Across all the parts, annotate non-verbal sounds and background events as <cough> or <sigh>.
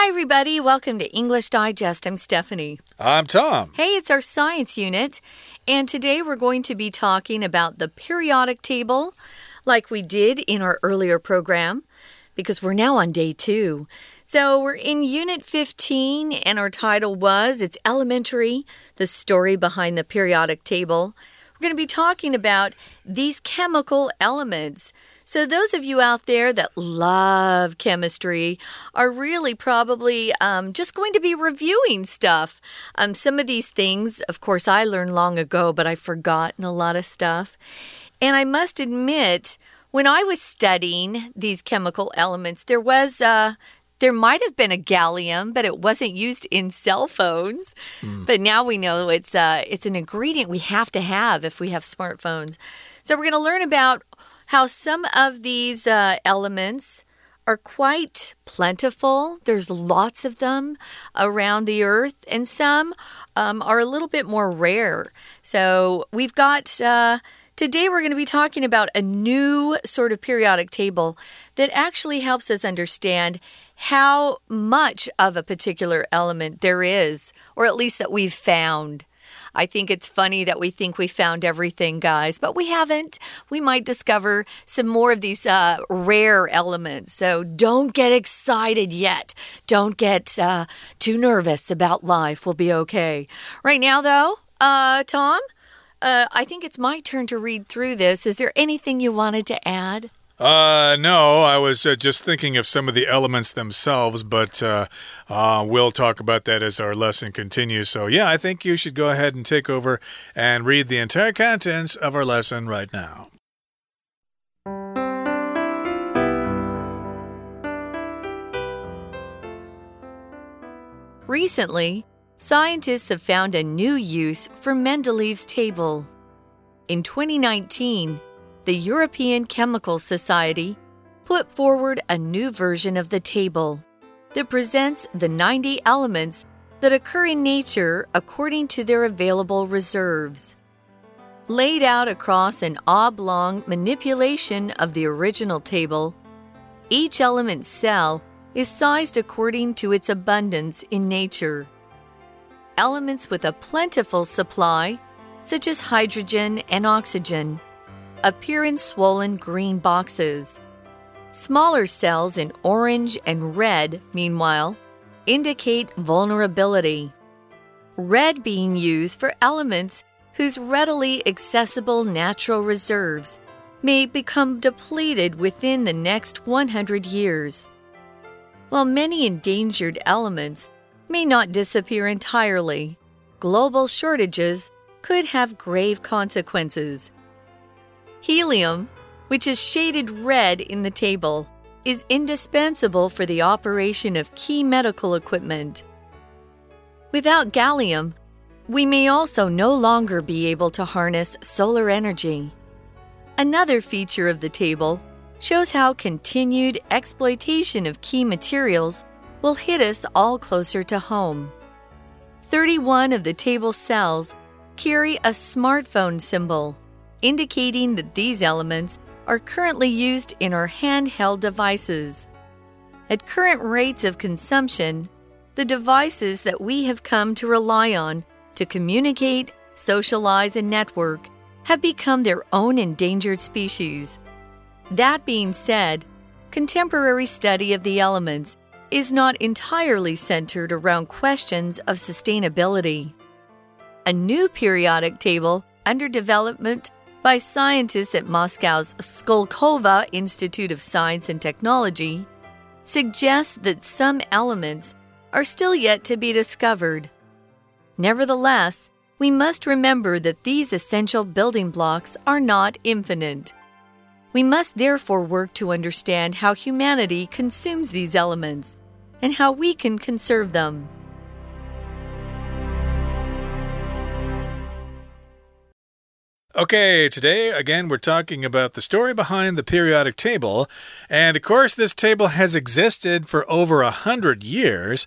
Hi, everybody. Welcome to English Digest. I'm Stephanie. I'm Tom. Hey, it's our science unit. And today we're going to be talking about the periodic table, like we did in our earlier program, because we're now on day two. So we're in Unit 15, and our title was It's Elementary The Story Behind the Periodic Table. We're going to be talking about these chemical elements. So, those of you out there that love chemistry are really probably um, just going to be reviewing stuff. Um, some of these things, of course, I learned long ago, but I've forgotten a lot of stuff. And I must admit, when I was studying these chemical elements, there was uh, there might have been a gallium, but it wasn't used in cell phones. Mm. But now we know it's uh, it's an ingredient we have to have if we have smartphones. So we're going to learn about how some of these uh, elements are quite plentiful. There's lots of them around the earth, and some um, are a little bit more rare. So we've got. Uh, Today, we're going to be talking about a new sort of periodic table that actually helps us understand how much of a particular element there is, or at least that we've found. I think it's funny that we think we found everything, guys, but we haven't. We might discover some more of these uh, rare elements. So don't get excited yet. Don't get uh, too nervous about life. We'll be okay. Right now, though, uh, Tom, uh, I think it's my turn to read through this. Is there anything you wanted to add? Uh, no, I was uh, just thinking of some of the elements themselves, but uh, uh, we'll talk about that as our lesson continues. So, yeah, I think you should go ahead and take over and read the entire contents of our lesson right now. Recently, scientists have found a new use for Mendeleev's table. In 2019, the European Chemical Society put forward a new version of the table that presents the 90 elements that occur in nature according to their available reserves. Laid out across an oblong manipulation of the original table, each element cell is sized according to its abundance in nature. Elements with a plentiful supply, such as hydrogen and oxygen, appear in swollen green boxes. Smaller cells in orange and red, meanwhile, indicate vulnerability. Red being used for elements whose readily accessible natural reserves may become depleted within the next 100 years. While many endangered elements may not disappear entirely, global shortages could have grave consequences. Helium, which is shaded red in the table, is indispensable for the operation of key medical equipment. Without gallium, we may also no longer be able to harness solar energy. Another feature of the table shows how continued exploitation of key materials will hit us all closer to home. 31 of the table cells carry a smartphone symbol indicating that these elements are currently used in our handheld devices. At current rates of consumption, the devices that we have come to rely on to communicate, socialize, and network have become their own endangered species. That being said, contemporary study of the elements is not entirely centered around questions of sustainability. A new periodic table under development by scientists at Moscow's Skolkovo Institute of Science and Technology suggests that some elements are still yet to be discovered. Nevertheless, we must remember that these essential building blocks are not infinite. We must therefore work to understand how humanity consumes these elements and how we can conserve them. Okay, today again we're talking about the story behind the periodic table. And of course, this table has existed for over a hundred years.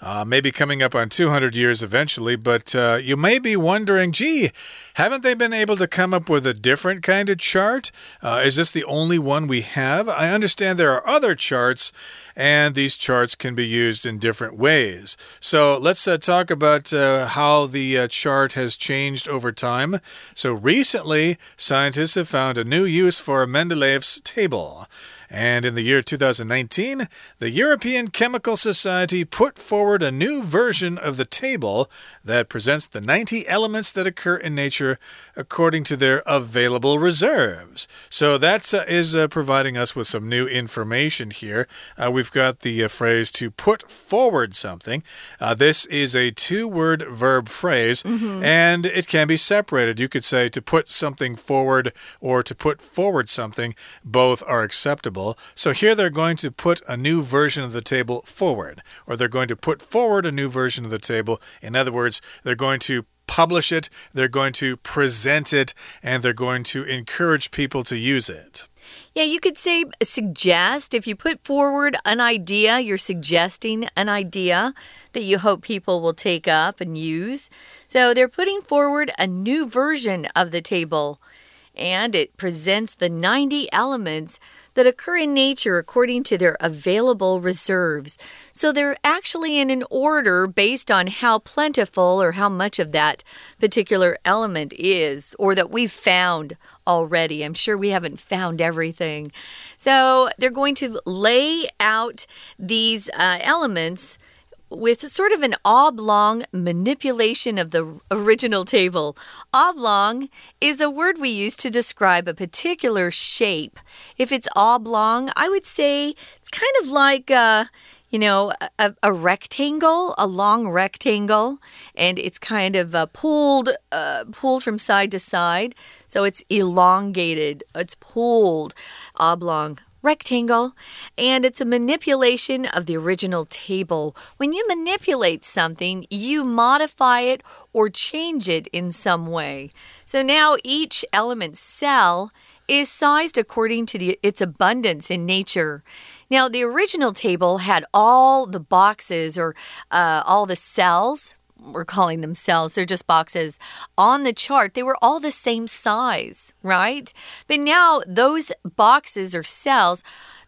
Uh, maybe coming up on 200 years eventually. But uh, you may be wondering, gee, haven't they been able to come up with a different kind of chart? Uh, is this the only one we have? I understand there are other charts, and these charts can be used in different ways. So let's uh, talk about uh, how the uh, chart has changed over time. So recently, scientists have found a new use for Mendeleev's table. And in the year 2019, the European Chemical Society put forward a new version of the table that presents the 90 elements that occur in nature according to their available reserves. So that uh, is uh, providing us with some new information here. Uh, we've got the uh, phrase to put forward something. Uh, this is a two word verb phrase, mm -hmm. and it can be separated. You could say to put something forward or to put forward something. Both are acceptable table. So here they're going to put a new version of the table forward, or they're going to put forward a new version of the table. In other words, they're going to publish it, they're going to present it, and they're going to encourage people to use it. Yeah, you could say suggest. If you put forward an idea, you're suggesting an idea that you hope people will take up and use. So they're putting forward a new version of the table, and it presents the 90 elements that occur in nature according to their available reserves. So they're actually in an order based on how plentiful or how much of that particular element is, or that we've found already. I'm sure we haven't found everything. So they're going to lay out these uh, elements with sort of an oblong manipulation of the original table. Oblong is a word we use to describe a particular shape. If it's oblong, I would say it's kind of like. Uh, you know, a, a, rectangle, a long rectangle, and it's kind of uh, pulled, uh, pulled from side to side. So it's elongated. It's pulled, oblong rectangle, and it's a manipulation of the original table. When you manipulate something, you modify it or change it in some way. So now each element cell is sized according to the, its abundance in nature. Now, the original table had all the boxes or uh, all the cells we're calling themselves. they're just boxes on the chart, they were all the same size, right? But now those boxes or cells,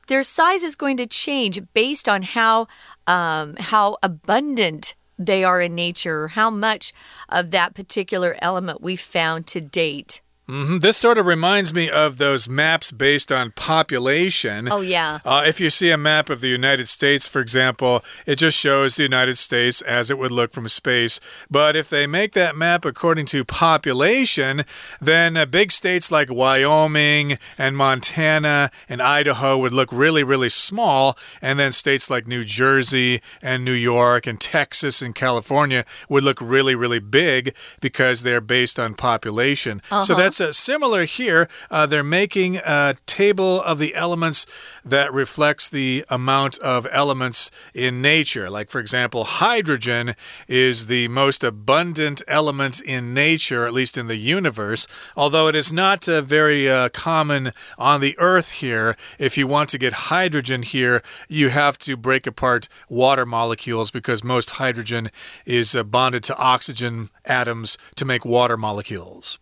their size is going to change based on how um, how abundant they are in nature, or how much of that particular element we found to date. Mm -hmm. This sort of reminds me of those maps based on population. Oh, yeah. Uh, if you see a map of the United States, for example, it just shows the United States as it would look from space. But if they make that map according to population, then uh, big states like Wyoming and Montana and Idaho would look really, really small. And then states like New Jersey and New York and Texas and California would look really, really big because they're based on population. Uh -huh. So uh-huh. Similar here. Uh, they're making a table of the elements that reflects the amount of elements in nature. Like, for example, hydrogen is the most abundant element in nature, at least in the universe, although it is not uh, very uh, common on the Earth here. If you want to get hydrogen here, you have to break apart water molecules because most hydrogen is uh, bonded to oxygen atoms to make water molecules.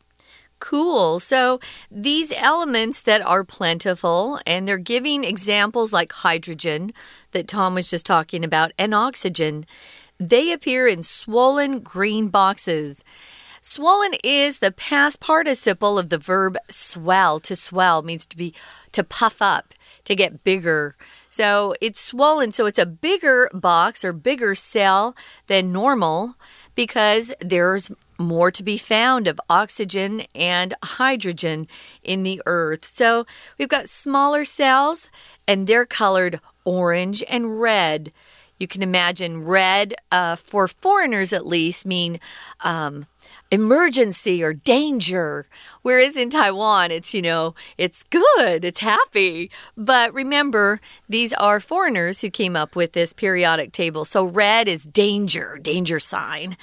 Cool. So these elements that are plentiful, and they're giving examples like hydrogen that Tom was just talking about, and oxygen, they appear in swollen green boxes. Swollen is the past participle of the verb swell. To swell means to be to puff up, to get bigger. So it's swollen, so it's a bigger box or bigger cell than normal because there's more to be found of oxygen and hydrogen in the earth. So we've got smaller cells, and they're colored orange and red. You can imagine red, uh, for foreigners at least, mean um, emergency or danger. Whereas in Taiwan, it's, you know, it's good, it's happy. But remember, these are foreigners who came up with this periodic table. So red is danger, danger sign.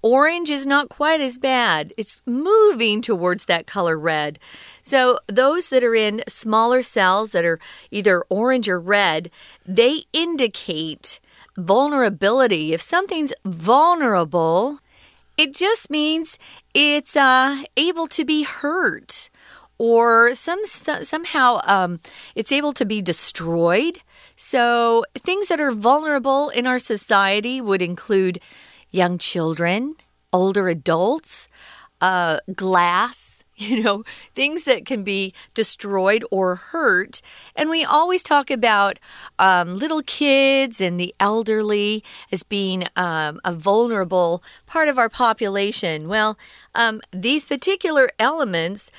Orange is not quite as bad. It's moving towards that color red. So, those that are in smaller cells that are either orange or red, they indicate vulnerability. If something's vulnerable, it just means it's uh, able to be hurt or some somehow um, it's able to be destroyed. So things that are vulnerable in our society would include young children, older adults, uh, glass, <laughs> you know, things that can be destroyed or hurt. And we always talk about um, little kids and the elderly as being um, a vulnerable part of our population. Well, um, these particular elements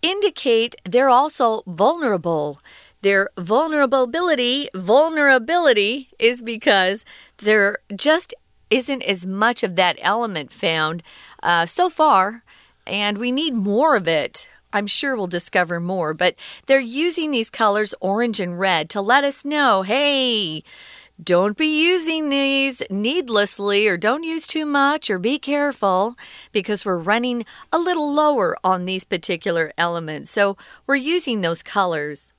indicate they're also vulnerable. Their vulnerability, vulnerability is because there just isn't as much of that element found uh, so far and we need more of it. I'm sure we'll discover more, but they're using these colors, orange and red, to let us know hey, don't be using these needlessly or don't use too much or be careful because we're running a little lower on these particular elements. So we're using those colors.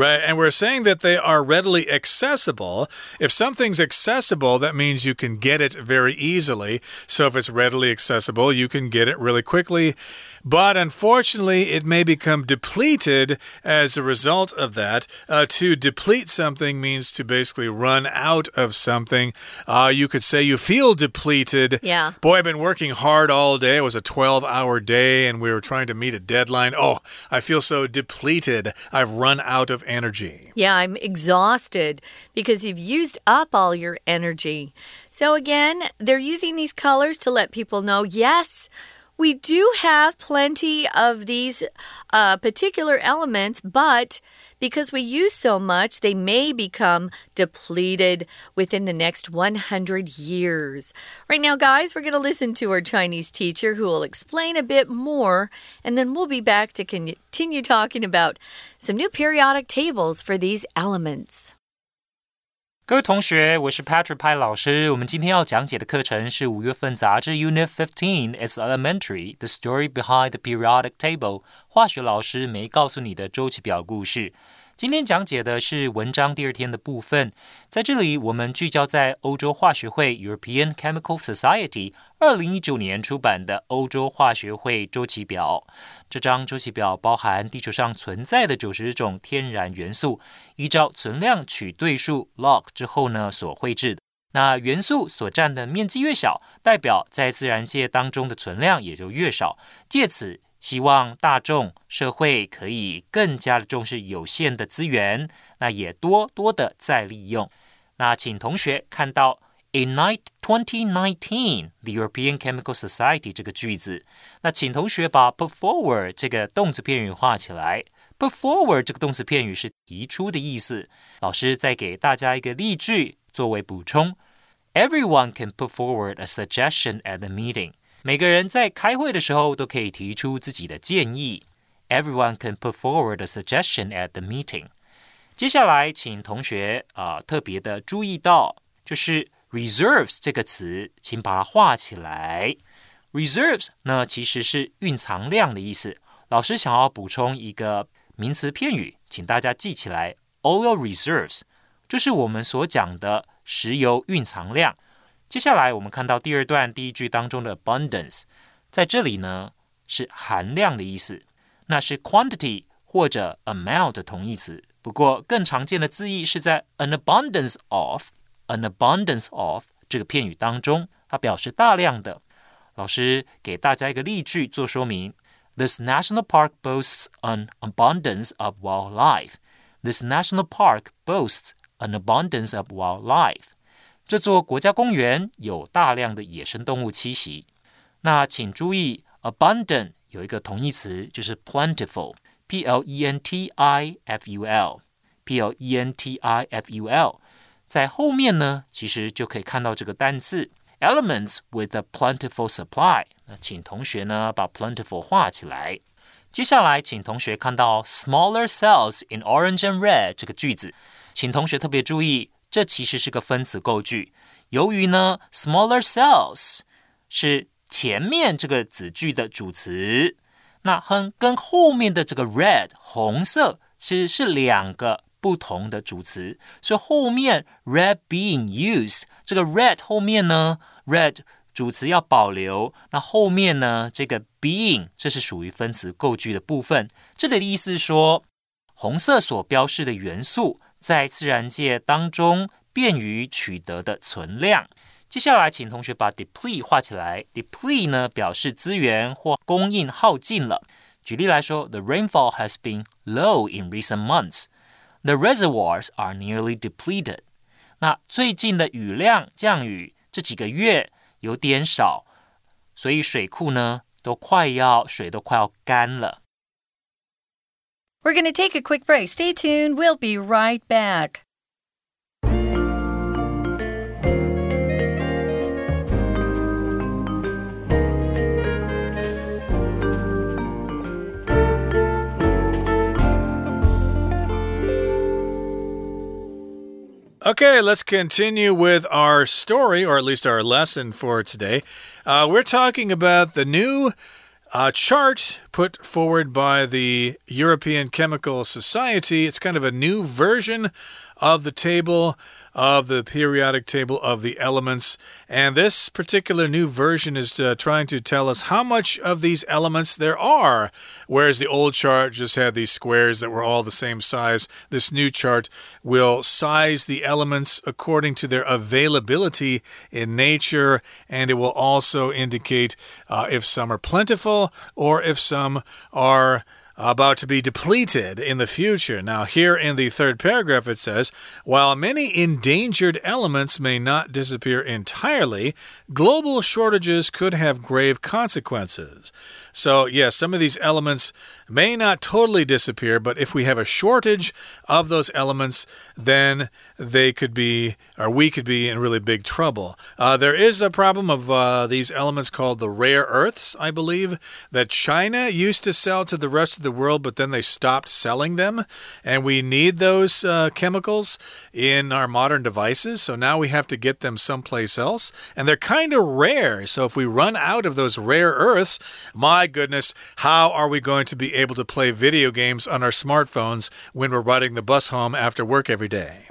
Right, and we're saying that they are readily accessible. If something's accessible, that means you can get it very easily. So if it's readily accessible, you can get it really quickly. But unfortunately, it may become depleted as a result of that. Uh, to deplete something means to basically run out of something. Uh, you could say you feel depleted. Yeah. Boy, I've been working hard all day. It was a 12 hour day and we were trying to meet a deadline. Oh, I feel so depleted. I've run out of energy. Yeah, I'm exhausted because you've used up all your energy. So, again, they're using these colors to let people know yes we do have plenty of these uh, particular elements, but because we use so much, they may become depleted within the next 100 years. Right now, guys, we're going to listen to our Chinese teacher who will explain a bit more, and then we'll be back to continue talking about some new periodic tables for these elements. 各位同学，我是 Patrick 派老师。我们今天要讲解的课程是五月份杂志 Unit Fifteen It's Elementary: The Story Behind the Periodic Table。化学老师没告诉你的周期表故事。今天讲解的是文章第二天的部分，在这里我们聚焦在欧洲化学会 （European Chemical Society） 二零一九年出版的《欧洲化学会周期表》。这张周期表包含地球上存在的九十种天然元素，依照存量取对数 log 之后呢所绘制的。那元素所占的面积越小，代表在自然界当中的存量也就越少，借此。希望大众社会可以更加的重视有限的资源，那也多多的再利用。那请同学看到 "In night twenty nineteen, the European Chemical Society" 这个句子，那请同学把 "put forward" 这个动词片语画起来。"put forward" 这个动词片语是提出的意思。老师再给大家一个例句作为补充：Everyone can put forward a suggestion at the meeting. 每个人在开会的时候都可以提出自己的建议。Everyone can put forward a suggestion at the meeting。接下来，请同学啊、特别的注意到，就是 reserves 这个词，请把它画起来。reserves 呢其实是蕴藏量的意思。老师想要补充一个名词片语，请大家记起来：oil reserves，就是我们所讲的石油蕴藏量。接下来我们看到第二段第一句当中的 abundance，在这里呢是含量的意思，那是 quantity 或者 amount 的同义词。不过更常见的字义是在 an abundance of，an abundance of 这个片语当中，它表示大量的。老师给大家一个例句做说明：This national park boasts an abundance of wildlife. This national park boasts an abundance of wildlife. 这座国家公园有大量的野生动物栖息。那请注意，abundant 有一个同义词，就是 plentiful，p l e n t i f u l，p l e n t i f u l，在后面呢，其实就可以看到这个单词 elements with a plentiful supply。那请同学呢把 plentiful 画起来。接下来，请同学看到 smaller cells in orange and red 这个句子，请同学特别注意。这其实是个分词构句。由于呢，smaller cells 是前面这个子句的主词，那很跟后面的这个 red 红色其实是两个不同的主词，所以后面 red being used 这个 red 后面呢，red 主词要保留，那后面呢这个 being 这是属于分词构句的部分。这里的意思是说，红色所标示的元素在自然界当中便于取得的存量。接下来，请同学把 deplete 画起来。deplete 呢表示资源或供应耗尽了。举例来说，The rainfall has been low in recent months. The reservoirs are nearly depleted. 那最近的雨量降雨这几个月有点少，所以水库呢都快要水都快要干了。We're going to take a quick break. Stay tuned. We'll be right back. Okay, let's continue with our story, or at least our lesson for today. Uh, we're talking about the new uh, chart put forward by the European Chemical Society. It's kind of a new version of the table of the periodic table of the elements. And this particular new version is uh, trying to tell us how much of these elements there are. Whereas the old chart just had these squares that were all the same size, this new chart will size the elements according to their availability in nature, and it will also indicate uh, if some are plentiful or if some are about to be depleted in the future. Now, here in the third paragraph, it says While many endangered elements may not disappear entirely, global shortages could have grave consequences. So, yes, yeah, some of these elements may not totally disappear, but if we have a shortage of those elements, then they could be, or we could be in really big trouble. Uh, there is a problem of uh, these elements called the rare earths, I believe, that China used to sell to the rest of the world, but then they stopped selling them. And we need those uh, chemicals in our modern devices, so now we have to get them someplace else. And they're kind of rare, so if we run out of those rare earths, my goodness, how are we going to be able to play video games on our smartphones when we're riding the bus home after work every day?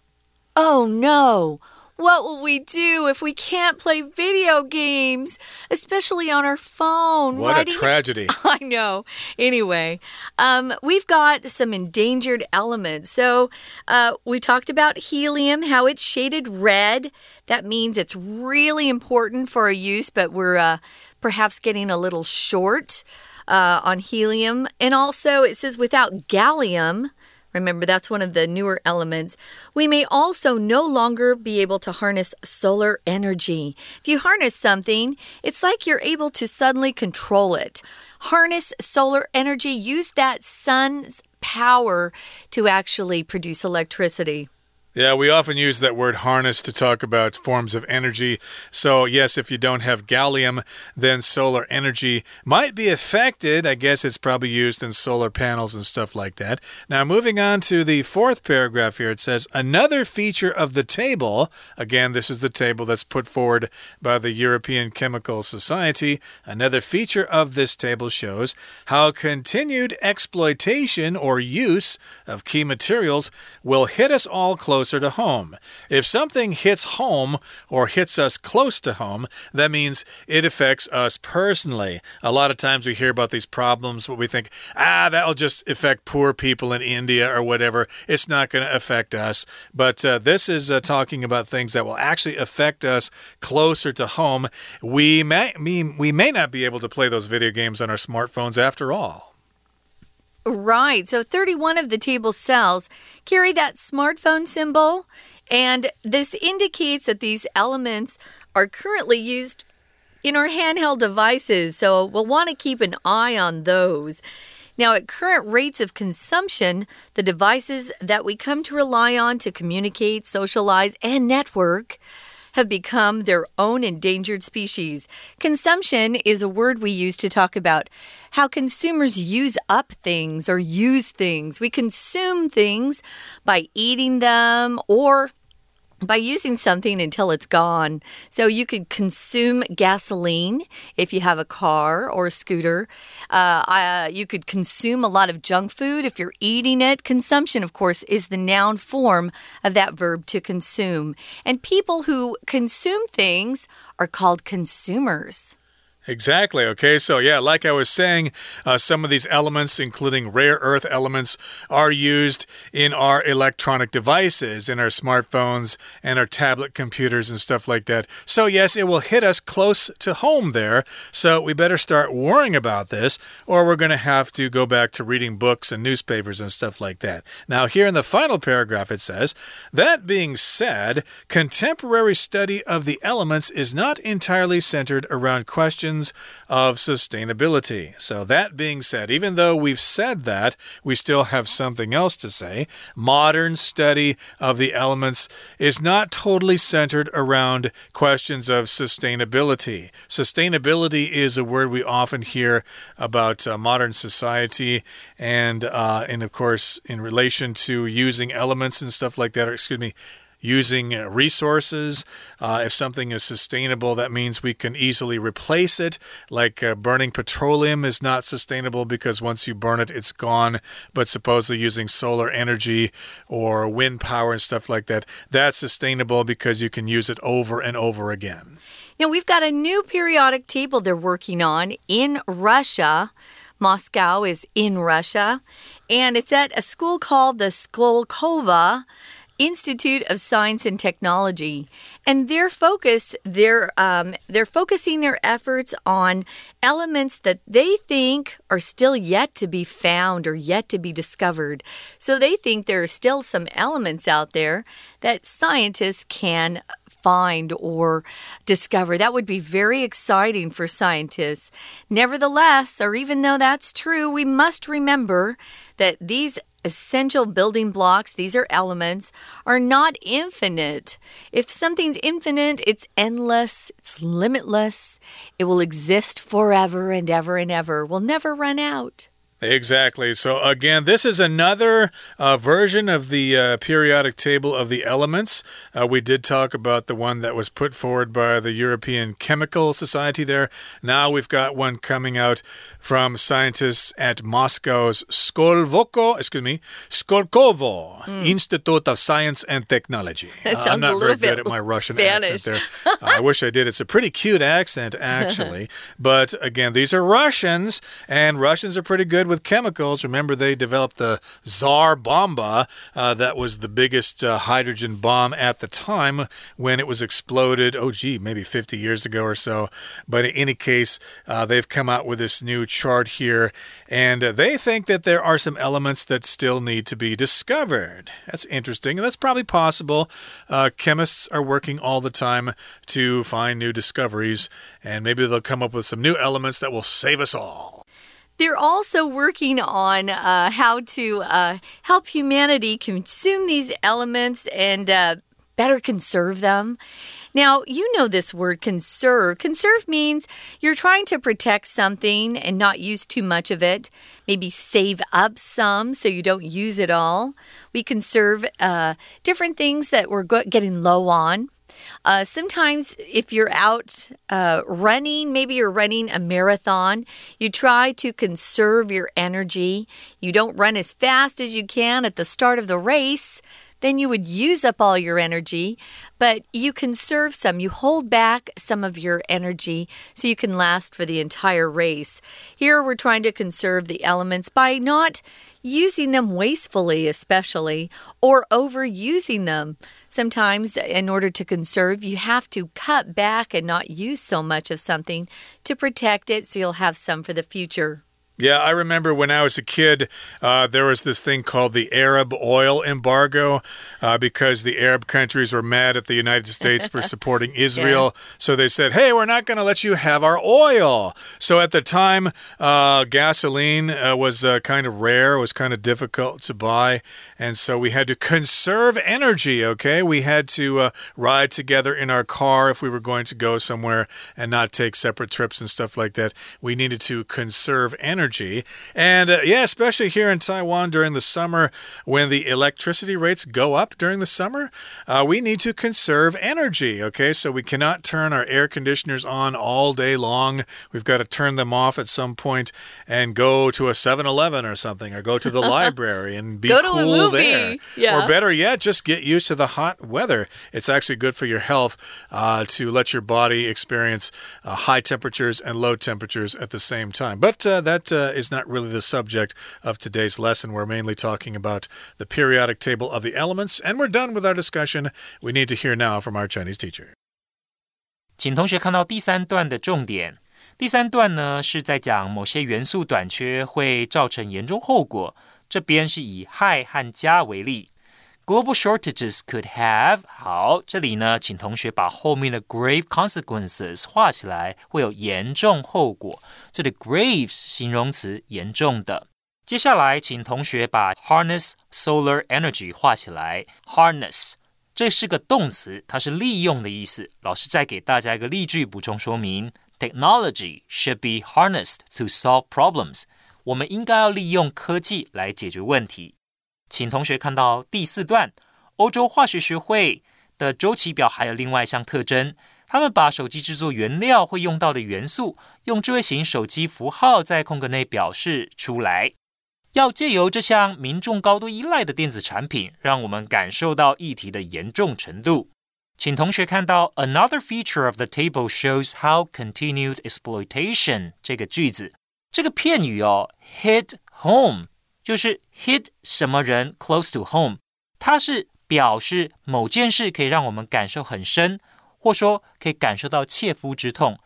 Oh no! What will we do if we can't play video games, especially on our phone? What a <laughs> tragedy. I know. Anyway, um, we've got some endangered elements. So, uh, we talked about helium, how it's shaded red. That means it's really important for our use, but we're uh, perhaps getting a little short uh, on helium. And also, it says without gallium, remember that's one of the newer elements, we may also no longer be able to harness solar energy. If you harness something, it's like you're able to suddenly control it. Harness solar energy, use that sun's power to actually produce electricity. Yeah, we often use that word harness to talk about forms of energy. So, yes, if you don't have gallium, then solar energy might be affected. I guess it's probably used in solar panels and stuff like that. Now, moving on to the fourth paragraph here, it says another feature of the table. Again, this is the table that's put forward by the European Chemical Society. Another feature of this table shows how continued exploitation or use of key materials will hit us all close closer to home. If something hits home or hits us close to home, that means it affects us personally. A lot of times we hear about these problems, but we think, ah, that'll just affect poor people in India or whatever. It's not going to affect us. But uh, this is uh, talking about things that will actually affect us closer to home. We may, we may not be able to play those video games on our smartphones after all. Right. So 31 of the table cells carry that smartphone symbol. And this indicates that these elements are currently used in our handheld devices. So we'll want to keep an eye on those. Now, at current rates of consumption, the devices that we come to rely on to communicate, socialize, and network have become their own endangered species. Consumption is a word we use to talk about how consumers use up things or use things. We consume things by eating them or by using something until it's gone. So you could consume gasoline if you have a car or a scooter. Uh, uh, you could consume a lot of junk food if you're eating it. Consumption, of course, is the noun form of that verb to consume. And people who consume things are called consumers. Exactly. Okay. So, yeah, like I was saying, uh, some of these elements, including rare earth elements, are used in our electronic devices, in our smartphones and our tablet computers and stuff like that. So, yes, it will hit us close to home there. So, we better start worrying about this, or we're going to have to go back to reading books and newspapers and stuff like that. Now, here in the final paragraph, it says, That being said, contemporary study of the elements is not entirely centered around questions of sustainability. So, that being said, even though we've said that, we still have something else to say. Modern study of the elements is not totally centered around questions of sustainability. Sustainability is a word we often hear about uh, modern society, and, uh, and of course, in relation to using elements and stuff like that, or excuse me using resources. Uh, if something is sustainable, that means we can easily replace it. Like uh, burning petroleum is not sustainable because once you burn it, it's gone. But supposedly using solar energy or wind power and stuff like that, that's sustainable because you can use it over and over again. Now, we've got a new periodic table they're working on in Russia. Moscow is in Russia, and it's at a school called the Skolkovo Institute of Science and Technology, and they're focused. They're um, they're focusing their efforts on elements that they think are still yet to be found or yet to be discovered. So they think there are still some elements out there that scientists can find or discover. That would be very exciting for scientists. Nevertheless, or even though that's true, we must remember that these essential building blocks, these are elements, are not infinite. If something's infinite, it's endless, it's limitless, it will exist forever and ever and ever, will never run out. Exactly. So, again, this is another uh, version of the uh, periodic table of the elements. Uh, we did talk about the one that was put forward by the European Chemical Society there. Now we've got one coming out from scientists at Moscow's Skolvoko, excuse me, Skolkovo mm. Institute of Science and Technology. <laughs> Uh, I'm not very good at my Russian Spanish. accent there. I wish I did. It's a pretty cute accent, <laughs> actually. but again, these are Russians, and Russians are pretty good with chemicals. Remember, they developed the Tsar Bomba, uh, that was the biggest uh, hydrogen bomb at the time when it was exploded. Oh, gee, maybe 50 years ago or so. But in any case, uh, they've come out with this new chart here, and they think that there are some elements that still need to be discovered. That's interesting. And that's probably possible. Uh, chemists are working all the time to find new discoveries, and maybe they'll come up with some new elements that will save us all. They're also working on uh, how to uh, help humanity consume these elements and uh, better conserve them. Now, you know this word conserve. Conserve means you're trying to protect something and not use too much of it. Maybe save up some so you don't use it all. We conserve uh, different things that we're getting low on. Uh, sometimes, if you're out uh, running, maybe you're running a marathon, you try to conserve your energy. You don't run as fast as you can at the start of the race then you would use up all your energy, but you conserve some. You hold back some of your energy so you can last for the entire race. Here we're trying to conserve the elements by not using them wastefully, especially, or overusing them. Sometimes, in order to conserve, you have to cut back and not use so much of something to protect it so you'll have some for the future. Yeah, I remember when I was a kid, uh, there was this thing called the Arab oil embargo uh, because the Arab countries were mad at the United States for <laughs> supporting Israel. Yeah. So they said, hey, we're not going to let you have our oil. So at the time, uh, gasoline uh, was uh, kind of rare, was kind of difficult to buy. And so we had to conserve energy, okay? We had to uh, ride together in our car if we were going to go somewhere and not take separate trips and stuff like that. We needed to conserve energy energy. And uh, yeah, especially here in Taiwan during the summer when the electricity rates go up during the summer, uh, we need to conserve energy. Okay, so we cannot turn our air conditioners on all day long. We've got to turn them off at some point and go to a 7 Eleven or something, or go to the <laughs> library and be cool there. Yeah. Or better yet, just get used to the hot weather. It's actually good for your health uh, to let your body experience uh, high temperatures and low temperatures at the same time. But uh, that uh, is not really the subject of today's lesson. We're mainly talking about the periodic table of the elements, and we're done with our discussion. We need to hear now from our Chinese teacher. 请同学看到第三段的重点。第三段呢是在讲某些元素短缺会造成严重后果。这边是以氦和镓为例。 Global shortages could have 好，这里呢，请同学把后面的 grave consequences 画起来，会有严重后果。这里 grave 形容词，严重的。接下来，请同学把 harness solar energy 画起来。harness 这是个动词，它是利用的意思。老师再给大家一个例句补充说明：Technology should be harnessed to solve problems。我们应该要利用科技来解决问题。 请同学看到第四段，欧洲化学学会的周期表还有另外一项特征，他们把手机制作原料会用到的元素，用智慧型手机符号在空格内表示出来。要借由这项民众高度依赖的电子产品，让我们感受到议题的严重程度。请同学看到 Another feature of the table shows how continued exploitation 这个句子，这个片语哦，hit home。就是 hit 什么人 close to home，它是表示某件事可以让我们感受很深，或说可以感受到切肤之痛。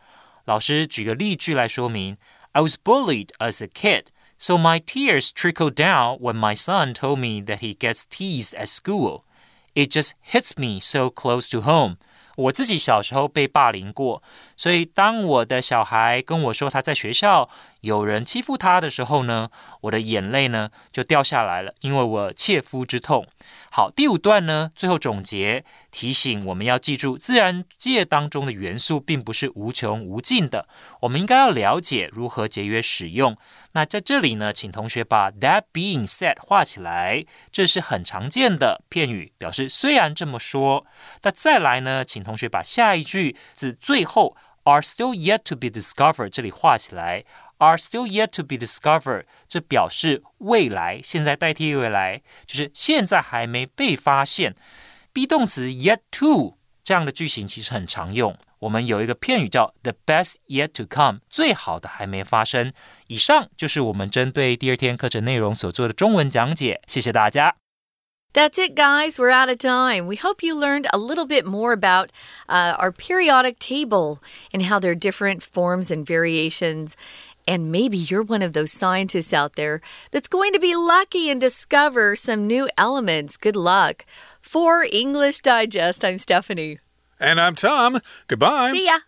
老师举个例句来说明：I was bullied as a kid, so my tears trickled down when my son told me that he gets teased at school. It just hits me so close to home. 我自己小时候被霸凌过， 所以当我的小孩跟我说他在学校有人欺负他的时候呢，我的眼泪呢就掉下来了，因为我切肤之痛。好，第五段呢，最后总结提醒我们要记住，自然界当中的元素并不是无穷无尽的，我们应该要了解如何节约使用。那在这里呢，请同学把 that being said 画起来，这是很常见的片语，表示虽然这么说。那再来呢，请同学把下一句字最后 are still yet to be discovered 这里画起来，are still yet to be discovered 这表示未来，现在代替未来，就是现在还没被发现。be 动词 yet to 这样的句型其实很常用。我们有一个片语叫 the best yet to come，最好的还没发生。以上就是我们针对第二天课程内容所做的中文讲解，谢谢大家。That's it, guys. We're out of time. We hope you learned a little bit more about uh, our periodic table and how there are different forms and variations. And maybe you're one of those scientists out there that's going to be lucky and discover some new elements. Good luck. For English Digest, I'm Stephanie. And I'm Tom. Goodbye. See ya.